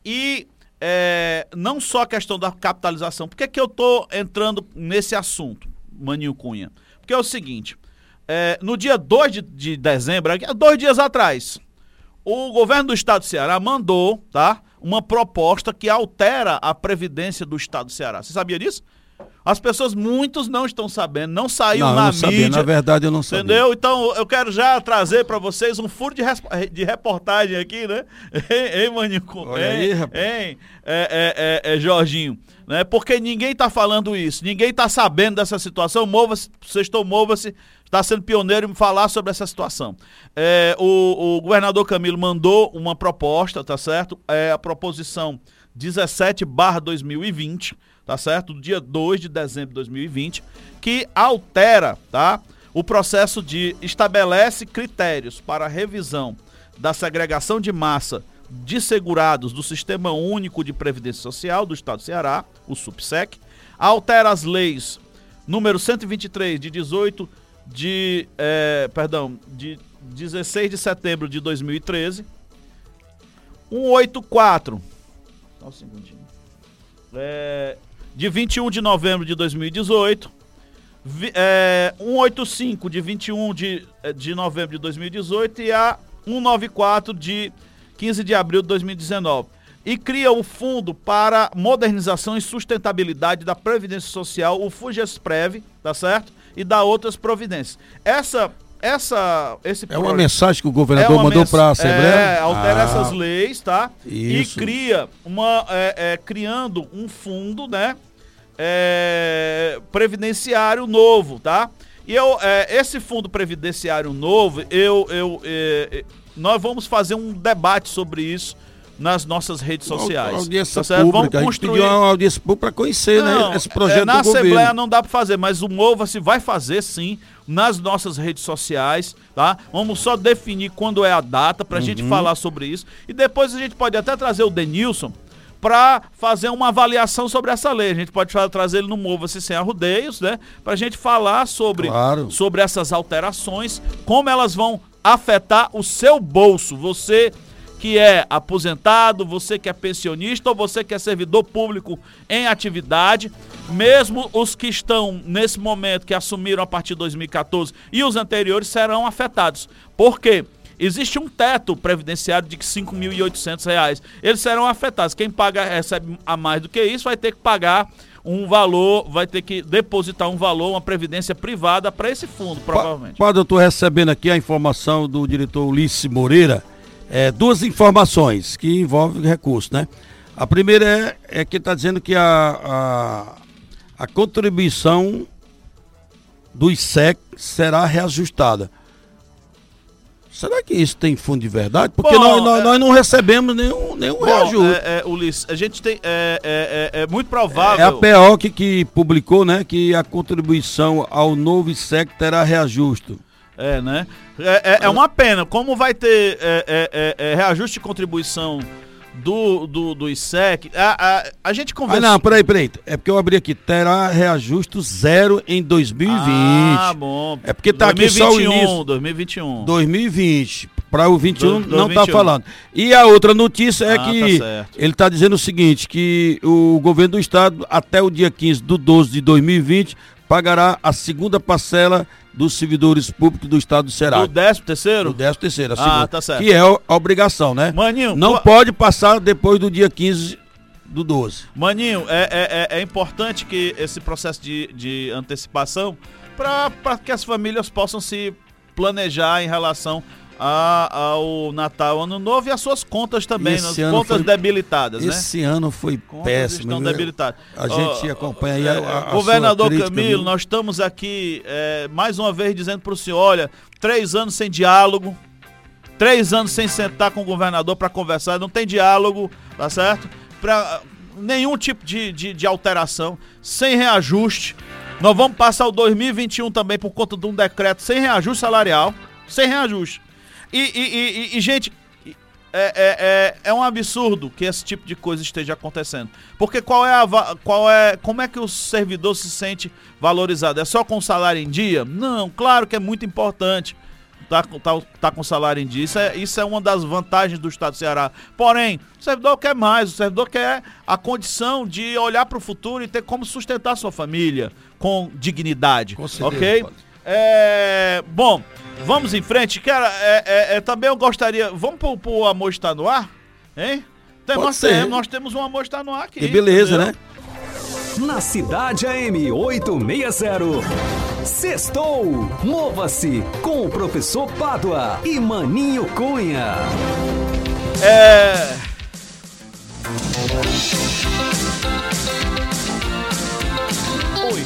E é, não só a questão da capitalização. Por que, que eu estou entrando nesse assunto, Maninho Cunha? Porque é o seguinte: é, no dia 2 de, de dezembro, dois dias atrás, o governo do estado do Ceará mandou tá, uma proposta que altera a previdência do estado do Ceará. Você sabia disso? As pessoas, muitos não estão sabendo, não saiu Não, eu na não sabia. mídia. Na verdade, eu não sabia. Entendeu? Então eu quero já trazer pra vocês um furo de, res- de reportagem aqui, né? Hein, Maninho? Olha hein, aí, rapaz. Hein, é, é, é, é, Jorginho? Né? Porque ninguém tá falando isso, ninguém tá sabendo dessa situação. Mova-se, Sextou Mova-se, está sendo pioneiro em falar sobre essa situação. É, o, o governador Camilo mandou uma proposta, tá certo? É a proposição 17 barra 2020, tá certo? Do dia 2 de dezembro de 2020, que altera, tá? O processo de estabelece critérios para revisão da segregação de massa de segurados do Sistema Único de Previdência Social do Estado do Ceará, o SUPSEC, altera as leis número 123 de 18 de, eh, perdão, de 16 de setembro de 2013, 184, só um segundinho, é, de 21 de novembro de 2018, vi- é, 185 de 21 de, eh, de novembro de 2018 e a 194 de 15 de abril de 2019. E cria o Fundo para Modernização e Sustentabilidade da Previdência Social, o FUGESPREV, tá certo? E da outras providências. Essa, essa, esse É uma mensagem que o é governador uma mandou para a Assembleia? É, altera Ah, essas leis, tá? Isso. E cria uma. é, é, criando um fundo, né? É, previdenciário novo, tá? E eu, é, esse fundo previdenciário novo, eu, eu, é, é, nós vamos fazer um debate sobre isso nas nossas redes sociais. Audiência tá pública. Vamos a gente construir. uma audiência pública para conhecer Não, né, esse projeto é, na Assembleia governo. não dá para fazer, mas o Mova-se vai fazer sim nas nossas redes sociais, tá? Vamos só definir quando é a data pra gente Uhum. falar sobre isso. E depois a gente pode até trazer o Denilson para fazer uma avaliação sobre essa lei. A gente pode trazer ele no Mova-se Sem Arrudeios, né? Pra gente falar sobre, Claro. sobre essas alterações, como elas vão afetar o seu bolso. Você que é aposentado, você que é pensionista ou você que é servidor público em atividade, mesmo os que estão nesse momento que assumiram a partir de 2014 e os anteriores serão afetados. Por quê? Existe um teto previdenciário de 5.800 reais. Eles serão afetados. Quem paga recebe a mais do que isso vai ter que pagar um valor, vai ter que depositar um valor, uma previdência privada para esse fundo, provavelmente. Padre, eu estou recebendo aqui a informação do diretor Ulisses Moreira, é, duas informações que envolvem recurso, né? A primeira é, é que está dizendo que a, a, a contribuição do ISEC será reajustada. Será que isso tem fundo de verdade? Porque Bom, nós, nós, é- nós não recebemos nenhum, nenhum Bom, reajuste. é, é, Ulisses, a gente tem. É, é, é, é muito É, provável. a PO que, que publicou, né, que a contribuição ao novo ISEC terá reajuste. É, né? É, é- é uma pena. Como vai ter é, é, é, é, reajuste de contribuição do, do, do ISEC, a, a, a gente Ah, conversou. não, peraí, peraí. É porque eu abri aqui. Terá reajuste zero em 2020. Ah, bom. É porque tá aqui só o início. 2021. 2020. Para o 21 Do- não tá 2021. falando. E a outra notícia é Ah, que tá ele tá dizendo o seguinte, que o governo do estado até o dia 15 do 12 de 2020 pagará a segunda parcela dos servidores públicos do estado do Ceará. Do 13 terceiro? Do 13 terceiro, Ah, tá certo. Que é a obrigação, né? Maninho, Não pode passar depois do dia 15 do 12. Maninho, é, é, é- é importante que esse processo de, de antecipação para que as famílias possam se planejar em relação a- ao Natal, Ano Novo e as suas contas também, Esse nas ano contas foi- debilitadas, né? Esse ano foi Contas péssimo. estão né? debilitadas. A gente acompanha aí é, a, a- Governador crítica, Camilo, viu? nós estamos aqui é, mais uma vez dizendo para o senhor, olha, três anos sem diálogo, três anos sem sentar com o governador para conversar, não tem diálogo, tá certo? Para nenhum tipo de, de, de alteração, sem reajuste. Nós vamos passar o 2021 também por conta de um decreto sem reajuste salarial, sem reajuste. E, e- e- e- gente, é, é, é, é um absurdo que esse tipo de coisa esteja acontecendo. Porque qual é a qual é como é que o servidor se sente valorizado? É só com salário em dia? Não, claro que é muito importante. Tá, com- tá, tá com salário em dia. Isso é, isso é uma das vantagens do Estado do Ceará. Porém, o servidor quer mais. O servidor quer a condição de olhar para o futuro e ter como sustentar sua família com dignidade. Com certeza, ok? padre. É, bom, vamos em frente. Cara, é, é, é, também eu gostaria. Vamos pro, pro Amor Está no Ar? Hein? Tem, Pode nós, ser. temos, nós temos um Amor Está no Ar aqui. E beleza, entendeu? né? Na Cidade AM 860. Sextou! Mova-se com o professor Pádua e Maninho Cunha. É.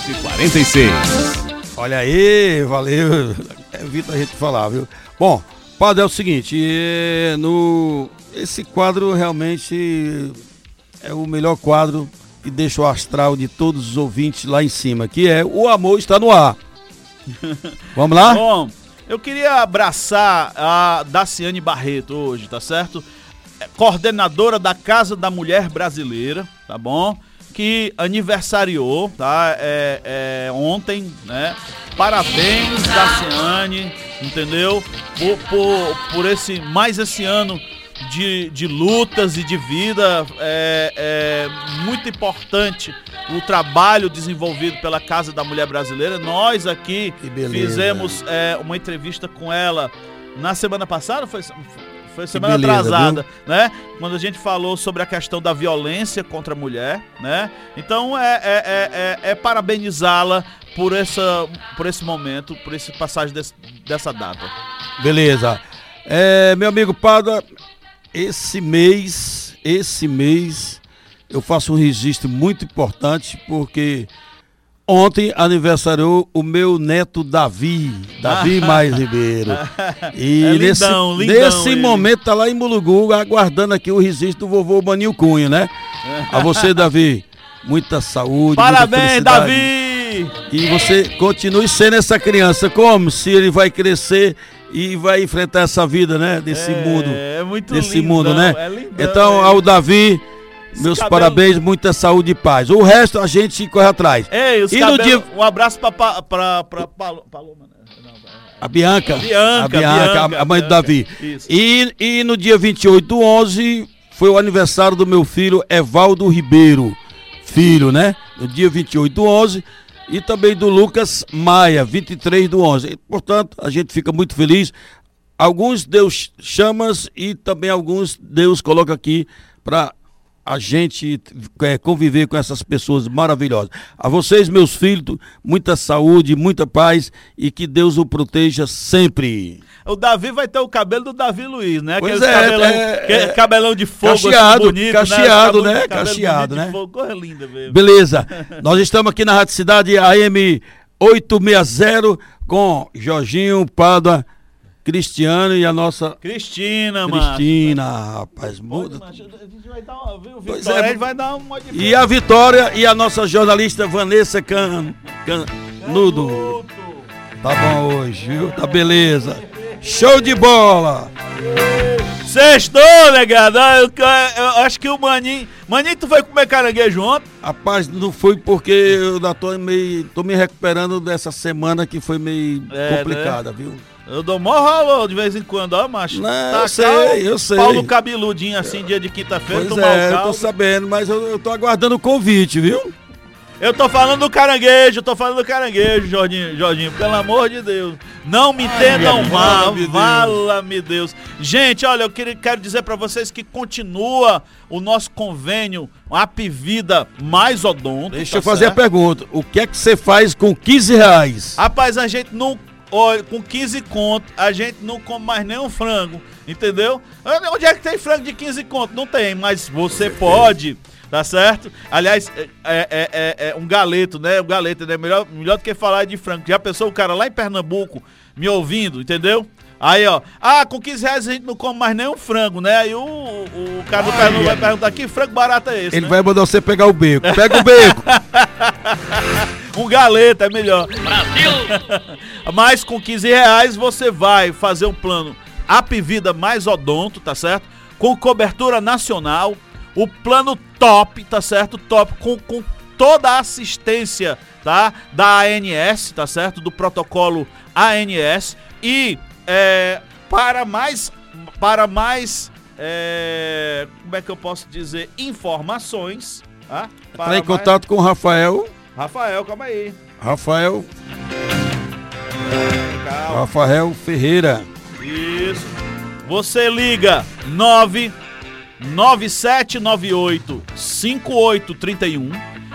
e 46. Olha aí, valeu. Evita a gente falar, viu? Bom, Padre, é o seguinte, é, no, esse quadro realmente é o melhor quadro que deixa o astral de todos os ouvintes lá em cima, que é O Amor Está no Ar. Vamos lá? Bom, eu queria abraçar a Daciane Barreto hoje, tá certo? É coordenadora da Casa da Mulher Brasileira, tá bom? Que aniversariou, tá? É, é, ontem, né? Parabéns, Daciane, entendeu? Por, por, por esse, mais esse ano de, de lutas e de vida. É, é muito importante o trabalho desenvolvido pela Casa da Mulher Brasileira. Nós aqui fizemos é, uma entrevista com ela na semana passada, foi, foi semana beleza, atrasada, viu? né? Quando a gente falou sobre a questão da violência contra a mulher, né? Então é, é, é, é, é parabenizá-la por, essa, por esse momento, por esse passagem desse, dessa data. Beleza. É, meu amigo Pada, esse mês, esse mês, eu faço um registro muito importante porque ontem aniversariou o meu neto Davi, Davi Mais Ribeiro. E é nesse, lindão, nesse ele. momento tá lá em Mulugu aguardando aqui o registro do vovô Maninho Cunha, né? A você, Davi, muita saúde. Parabéns, muita Davi! E você continue sendo essa criança, como se ele vai crescer e vai enfrentar essa vida, né? Desse é, mundo. É muito Desse lindão, mundo, né? É lindão, então, ao Davi, meus cabelo... parabéns, muita saúde e paz. O resto a gente corre atrás. Ei, os e cabelo... no dia... Um abraço pra, pra, pra, pra Paloma, né? A Bianca, Bianca, a Bianca, Bianca a mãe Bianca, do Davi. E, e no dia 28 do 11 foi o aniversário do meu filho Evaldo Ribeiro. Filho, né? No dia 28 do 11 e também do Lucas Maia, 23 do 11. portanto, a gente fica muito feliz. Alguns Deus chamas e também alguns Deus coloca aqui para a gente é, conviver com essas pessoas maravilhosas. A vocês, meus filhos, muita saúde, muita paz e que Deus o proteja sempre. O Davi vai ter o cabelo do Davi Luiz, né? Pois é, cabelão, é, é, cabelão de fogo assim, cacheado, assim, bonito, cacheado, né? né? Cacheado, né? Fogo, coisa linda mesmo. Beleza. Nós estamos aqui na Rádio Cidade AM 860 com Jorginho Pada Cristiano e a nossa. Cristina, mano. Cristina, rapaz. Muda. a gente vai dar uma. É. vai dar uma E a Vitória e a nossa jornalista Vanessa Can... Canudo. Tá bom hoje, viu? Tá beleza. Show de bola! Sextou, negado. Eu, eu, acho que o Maninho. Maninho, tu foi comer caranguejo ontem? Rapaz, não foi porque eu ainda tô meio. tô me recuperando dessa semana que foi meio é, complicada, né? viu? Eu dou mó ralo de vez em quando, ó, macho. Não, tá eu sei, eu sei. Paulo cabeludinho assim, dia de quinta-feira, pois é, eu tô sabendo, mas eu, eu tô aguardando o convite, viu? Eu tô falando do caranguejo, tô falando do caranguejo, Jorginho, Jorginho, pelo amor de Deus. Não me entendam mal, vala-me Deus. Gente, olha, eu queria, quero dizer para vocês que continua o nosso convênio Apivida mais odonto. Deixa tá eu fazer certo? a pergunta, o que é que você faz com 15 reais? Rapaz, a gente não Olha, com 15 conto, a gente não come mais nenhum frango, entendeu? Onde é que tem frango de 15 conto? Não tem, mas você pode, tá certo? Aliás, é, é, é, é um galeto, né? O galeto, né? Melhor, melhor do que falar de frango. Já pensou o cara lá em Pernambuco me ouvindo, entendeu? Aí, ó. Ah, com 15 reais a gente não come mais nenhum frango, né? Aí o, o cara do Pernambuco vai perguntar que frango barato é esse? Ele né? vai mandar você pegar o beco. Pega o beco! um galeto é melhor. Brasil! Mas com 15 reais você vai fazer um plano Apvida mais odonto, tá certo? Com cobertura nacional. O plano top, tá certo? Top, com, com toda a assistência, tá? Da ANS, tá certo? Do protocolo ANS. E é, para mais. Para mais. É, como é que eu posso dizer? Informações. Tá? Para em contato com o Rafael. Rafael, calma aí. Rafael. Calma. Rafael Ferreira. Isso. Você liga 99798 5831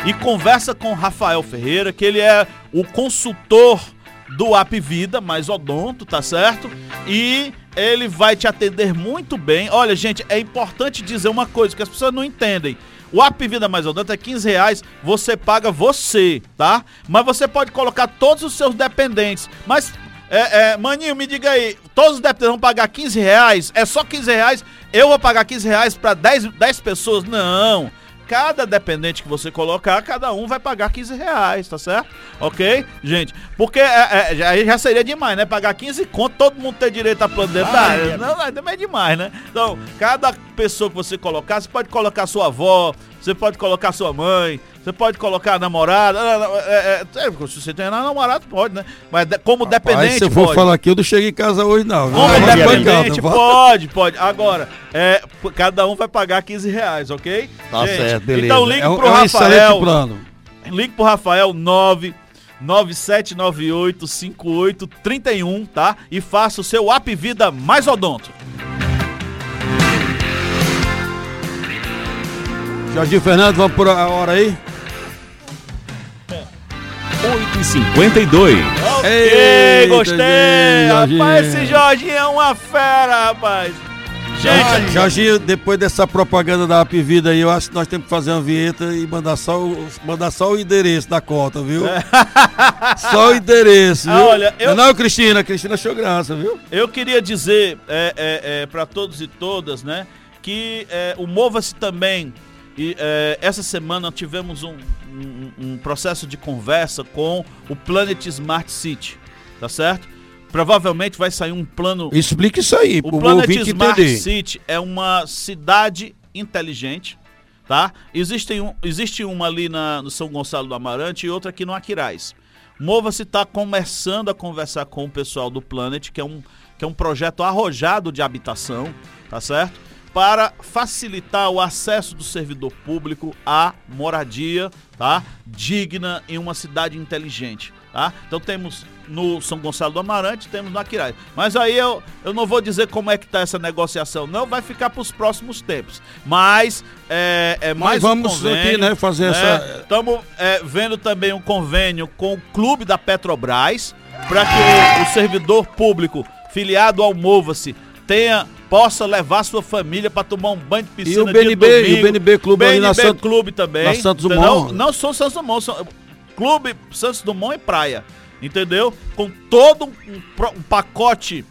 e conversa com o Rafael Ferreira, que ele é o consultor do App Vida, mais odonto, tá certo? E ele vai te atender muito bem. Olha, gente, é importante dizer uma coisa que as pessoas não entendem. O App Vida Mais Odonto é 15 reais, você paga você, tá? Mas você pode colocar todos os seus dependentes. Mas, é, é, maninho, me diga aí, todos os dependentes vão pagar 15 reais? É só 15 reais? Eu vou pagar 15 reais pra 10, 10 pessoas? Não cada dependente que você colocar, cada um vai pagar 15 reais, tá certo? Ok? Gente, porque é, é, aí já seria demais, né? Pagar 15 conto, todo mundo ter direito a plano dentário. Não, não, também é demais, né? Então, cada pessoa que você colocar, você pode colocar sua avó, você pode colocar sua mãe, você pode colocar a namorada. É, é, é, se você tem namorado, pode, né? Mas como Rapaz, dependente. Se eu for falar aqui, eu não cheguei em casa hoje, não. Como não, dependente, pode, pode. Agora, é, cada um vai pagar 15 reais, ok? Tá Gente, certo, beleza. Então ligue é pro é um Rafael. Plano. Ligue pro Rafael 9. 97985831, tá? E faça o seu App Vida mais odonto. Jardim Fernando, vamos por a hora aí? 8h52. Ok, gostei. rapaz, esse Jorginho é uma fera, rapaz. Gente, Jorginho, depois dessa propaganda da App Vida aí, eu acho que nós temos que fazer uma vinheta e mandar só o, mandar só o endereço da conta, viu? É. só o endereço, viu? Ah, olha, eu... Não, Cristina, Cristina achou graça, viu? Eu queria dizer é, é, é para todos e todas, né, que é, o Mova-se também e é, essa semana tivemos um, um, um, processo de conversa com o Planet Smart City, tá certo? Provavelmente vai sair um plano. Explique isso aí, o Planet Smart entender. City é uma cidade inteligente, tá? Existe, um, existe uma ali na, no São Gonçalo do Amarante e outra aqui no Aquiraz. Mova-se está começando a conversar com o pessoal do Planet, que é um, que é um projeto arrojado de habitação, tá certo? Para facilitar o acesso do servidor público à moradia, tá? Digna em uma cidade inteligente, tá? Então temos no São Gonçalo do Amarante, temos no Aquiraz. Mas aí eu, eu não vou dizer como é que tá essa negociação, não, vai ficar para os próximos tempos. Mas é, é mais Mas vamos um convênio, aqui, né, fazer né? essa... Estamos é, vendo também um convênio com o Clube da Petrobras, para que o, o servidor público filiado ao Mova-se tenha possa levar sua família para tomar um banho de piscina e o BNB, E o BNB Clube BNB ali na Sant... Clube também. Na Santos Dumont. Não, não sou Santos Dumont, sou Clube Santos Dumont e Praia. Entendeu? Com todo um, um pacote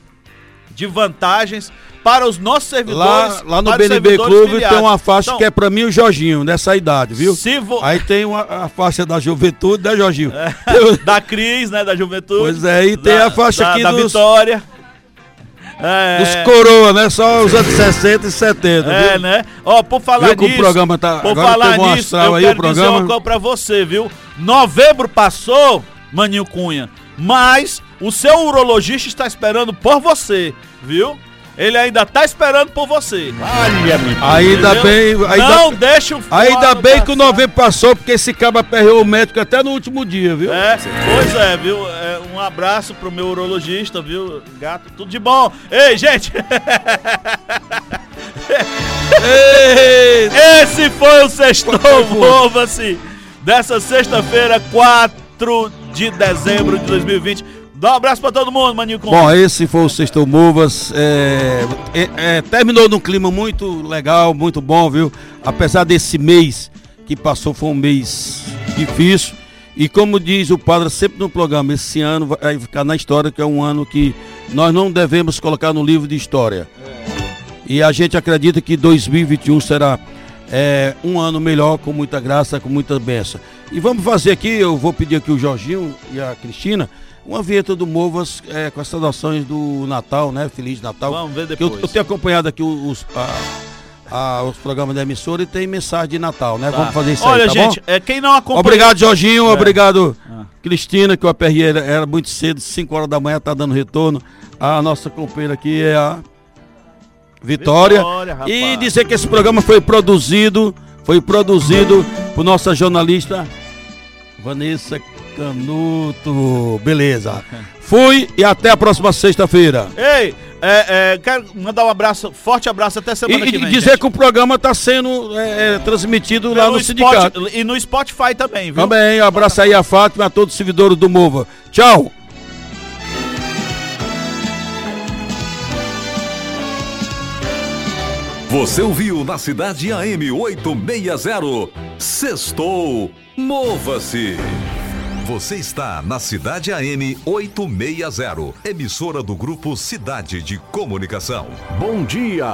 de vantagens para os nossos servidores. Lá, lá no BNB Clube filiados. tem uma faixa então, que é para mim o Jorginho, nessa idade, viu? Vo... Aí tem uma, a faixa da juventude, né, Jorginho? É, da Cris, né, da juventude. Pois é, e tem da, a faixa da, aqui da dos... Vitória. É, Os coroa, né? Só os anos 60 e 70. É, viu? né? Ó, por falar viu nisso. o programa tá. Por falar nisso, eu aí, quero o programa. dizer uma coisa pra você, viu? Novembro passou, Maninho Cunha, mas o seu urologista está esperando por você, viu? Ele ainda tá esperando por você. Olha, Ainda bem. Ainda, não deixa o Ainda bem que o novembro passou, porque esse cabo aperreou o médico até no último dia, viu? É, pois é, viu? É, um abraço pro meu urologista, viu? Gato, tudo de bom. Ei, gente! Esse foi o Sextou Mova-se dessa sexta-feira, 4 de dezembro de 2020. Dá um abraço pra todo mundo, Maninho Bom, esse foi o Sextou Movas. É, é, é, terminou num clima muito legal, muito bom, viu? Apesar desse mês que passou, foi um mês difícil. E como diz o padre sempre no programa, esse ano vai ficar na história, que é um ano que nós não devemos colocar no livro de história. E a gente acredita que 2021 será é, um ano melhor, com muita graça, com muita bênção. E vamos fazer aqui, eu vou pedir aqui o Jorginho e a Cristina uma vinheta do Movas é, com as saudações do Natal, né? Feliz Natal. Vamos ver depois. Eu, eu, tenho acompanhado aqui os, a, a, os programas da emissora e tem mensagem de Natal, né? Tá. Vamos fazer isso Olha, aí, tá gente, bom? É, quem não acompanha... Obrigado, Jorginho. É. Obrigado, ah. Cristina, que o APR era, era muito cedo, 5 horas da manhã, tá dando retorno. A nossa companheira aqui é a Vitória. Vitória e dizer que esse programa foi produzido, foi produzido por nossa jornalista Vanessa Canuto. Beleza. Fui e até a próxima sexta-feira. Ei, É, é, quero mandar um abraço, forte abraço até semana e, que vem. dizer gente. que o programa está sendo é, é, transmitido lá Pelo no Spot- sindicato. E no Spotify também, viu? Também, um abraço aí a Fátima e a todos os servidores do Mova. Tchau! Você ouviu na Cidade AM 860. Sextou. Mova-se. Você está na Cidade AM 860. Emissora do Grupo Cidade de Comunicação. Bom dia!